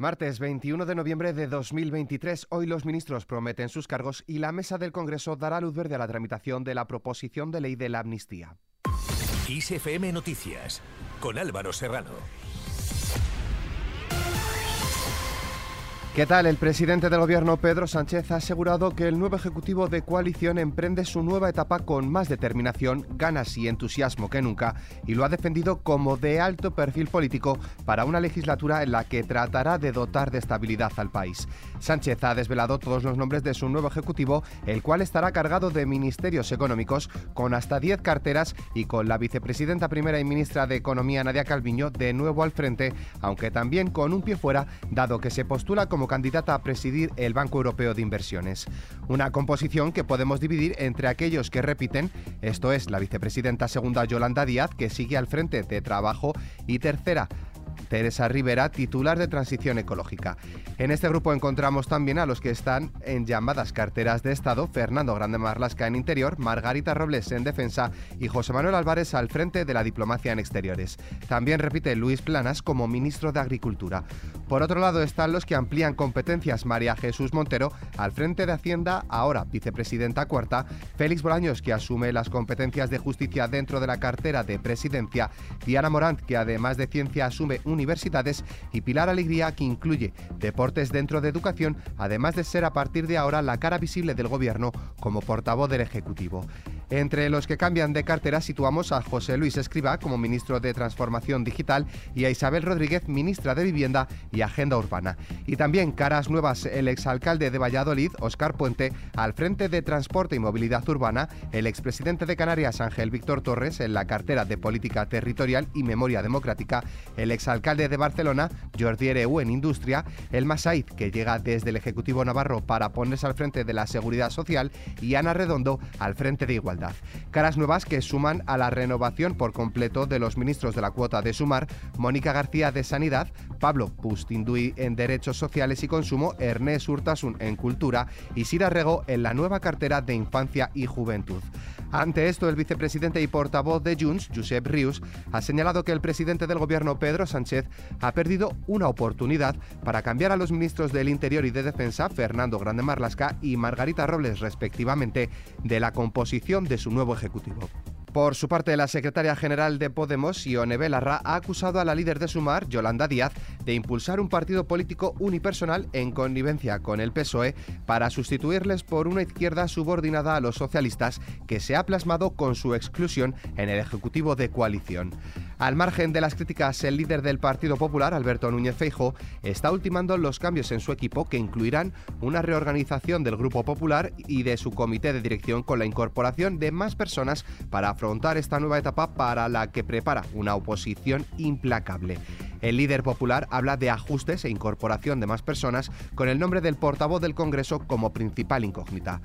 Martes 21 de noviembre de 2023. Hoy los ministros prometen sus cargos y la mesa del Congreso dará luz verde a la tramitación de la proposición de ley de la amnistía. ISFM Noticias con Álvaro Serrano. ¿Qué tal? El presidente del gobierno, Pedro Sánchez, ha asegurado que el nuevo ejecutivo de coalición emprende su nueva etapa con más determinación, ganas y entusiasmo que nunca y lo ha defendido como de alto perfil político para una legislatura en la que tratará de dotar de estabilidad al país. Sánchez ha desvelado todos los nombres de su nuevo ejecutivo, el cual estará cargado de ministerios económicos con hasta 10 carteras y con la vicepresidenta primera y ministra de Economía, Nadia Calviño, de nuevo al frente, aunque también con un pie fuera, dado que se postula como candidata a presidir el Banco Europeo de Inversiones. Una composición que podemos dividir entre aquellos que repiten, esto es la vicepresidenta segunda Yolanda Díaz, que sigue al frente de Trabajo, y tercera, Teresa Rivera, titular de Transición Ecológica. En este grupo encontramos también a los que están en llamadas carteras de Estado, Fernando Grande Marlasca en Interior, Margarita Robles en Defensa y José Manuel Álvarez al frente de la diplomacia en Exteriores. También repite Luis Planas como ministro de Agricultura. Por otro lado están los que amplían competencias María Jesús Montero al frente de Hacienda, ahora vicepresidenta cuarta, Félix Bolaños que asume las competencias de justicia dentro de la cartera de presidencia, Diana Morant que además de ciencia asume universidades y Pilar Alegría, que incluye deportes dentro de educación, además de ser a partir de ahora la cara visible del Gobierno como portavoz del Ejecutivo. Entre los que cambian de cartera situamos a José Luis Escriba como ministro de Transformación Digital y a Isabel Rodríguez, ministra de Vivienda y Agenda Urbana. Y también caras nuevas, el exalcalde de Valladolid, Óscar Puente, al frente de Transporte y Movilidad Urbana, el expresidente de Canarias, Ángel Víctor Torres, en la cartera de Política Territorial y Memoria Democrática, el exalcalde de Barcelona, Jordi Ereu, en Industria, el Masaid, que llega desde el Ejecutivo Navarro para ponerse al frente de la Seguridad Social, y Ana Redondo, al frente de Igualdad. Caras nuevas que suman a la renovación por completo de los ministros de la cuota de Sumar, Mónica García de Sanidad, Pablo Pustinduy en Derechos Sociales y Consumo, Ernest Urtasun en Cultura y Sira Rego en la nueva cartera de Infancia y Juventud. Ante esto, el vicepresidente y portavoz de Junts, Josep Rius, ha señalado que el presidente del gobierno, Pedro Sánchez, ha perdido una oportunidad para cambiar a los ministros del Interior y de Defensa, Fernando Grande Marlasca y Margarita Robles, respectivamente, de la composición de su nuevo ejecutivo. Por su parte, la secretaria general de Podemos, Ione Belarra, ha acusado a la líder de Sumar, Yolanda Díaz, de impulsar un partido político unipersonal en connivencia con el PSOE para sustituirles por una izquierda subordinada a los socialistas que se ha plasmado con su exclusión en el Ejecutivo de coalición. Al margen de las críticas, el líder del Partido Popular, Alberto Núñez Feijo, está ultimando los cambios en su equipo que incluirán una reorganización del Grupo Popular y de su comité de dirección con la incorporación de más personas para afrontar esta nueva etapa para la que prepara una oposición implacable. El líder popular habla de ajustes e incorporación de más personas con el nombre del portavoz del Congreso como principal incógnita.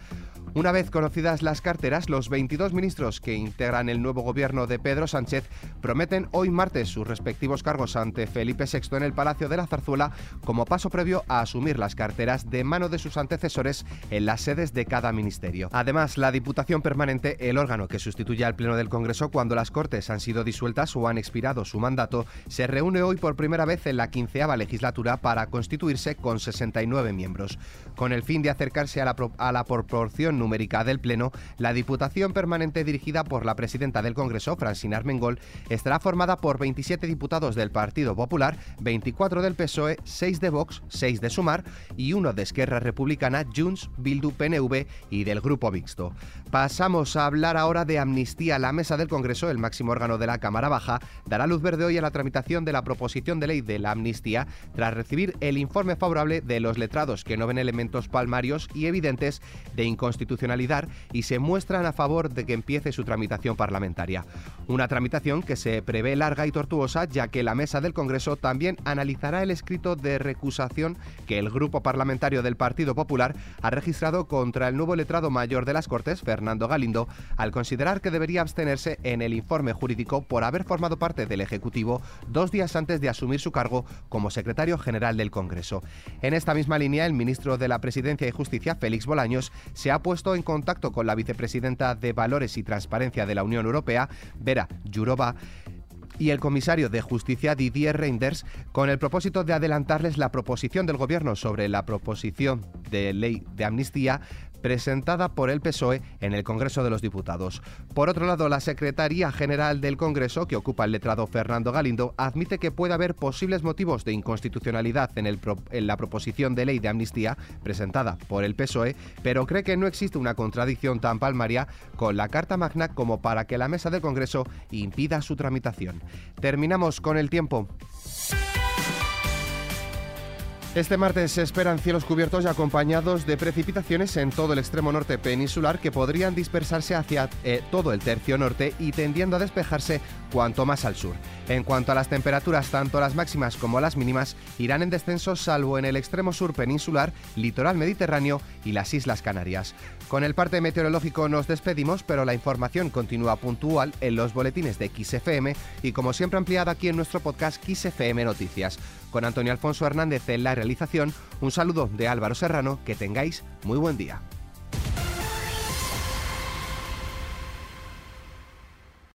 Una vez conocidas las carteras, los 22 ministros que integran el nuevo gobierno de Pedro Sánchez prometen hoy martes sus respectivos cargos ante Felipe VI en el Palacio de la Zarzuela como paso previo a asumir las carteras de mano de sus antecesores en las sedes de cada ministerio. Además, la Diputación Permanente, el órgano que sustituye al Pleno del Congreso cuando las Cortes han sido disueltas o han expirado su mandato, se reúne hoy por primera vez en la quinceava legislatura para constituirse con 69 miembros. Con el fin de acercarse a la, a la proporción numérica del Pleno, la Diputación Permanente dirigida por la presidenta del Congreso, Francina Armengol, estará formada por 27 diputados del Partido Popular, 24 del PSOE, 6 de Vox, 6 de Sumar y uno de Esquerra Republicana, Junts, Bildu, PNV y del Grupo Mixto. Pasamos a hablar ahora de amnistía. La mesa del Congreso, el máximo órgano de la Cámara Baja, dará luz verde hoy a la tramitación de la proposición de ley de la amnistía tras recibir el informe favorable de los letrados que no ven elementos palmarios y evidentes de inconstitucionalidad y se muestran a favor de que empiece su tramitación parlamentaria. Una tramitación que se prevé larga y tortuosa ya que la mesa del Congreso también analizará el escrito de recusación que el grupo parlamentario del Partido Popular ha registrado contra el nuevo letrado mayor de las Cortes, Fernando Galindo, al considerar que debería abstenerse en el informe jurídico por haber formado parte del Ejecutivo dos días antes de asumir su cargo como secretario general del Congreso. En esta misma línea, el ministro de la Presidencia y Justicia, Félix Bolaños, se ha puesto en contacto con la vicepresidenta de Valores y Transparencia de la Unión Europea, Vera Yurova, y el comisario de Justicia Didier Reinders con el propósito de adelantarles la proposición del Gobierno sobre la proposición de ley de amnistía presentada por el PSOE en el Congreso de los Diputados. Por otro lado, la Secretaría General del Congreso, que ocupa el letrado Fernando Galindo, admite que puede haber posibles motivos de inconstitucionalidad en, en la proposición de ley de amnistía presentada por el PSOE, pero cree que no existe una contradicción tan palmaria con la Carta Magna como para que la mesa del Congreso impida su tramitación. Terminamos con el tiempo. Este martes se esperan cielos cubiertos y acompañados de precipitaciones en todo el extremo norte peninsular que podrían dispersarse hacia eh, todo el tercio norte y tendiendo a despejarse cuanto más al sur. En cuanto a las temperaturas, tanto las máximas como las mínimas irán en descenso salvo en el extremo sur peninsular, litoral mediterráneo y las Islas Canarias. Con el parte meteorológico nos despedimos, pero la información continúa puntual en los boletines de XFM y como siempre ampliada aquí en nuestro podcast XFM Noticias. Con Antonio Alfonso Hernández en la realización, un saludo de Álvaro Serrano, que tengáis muy buen día.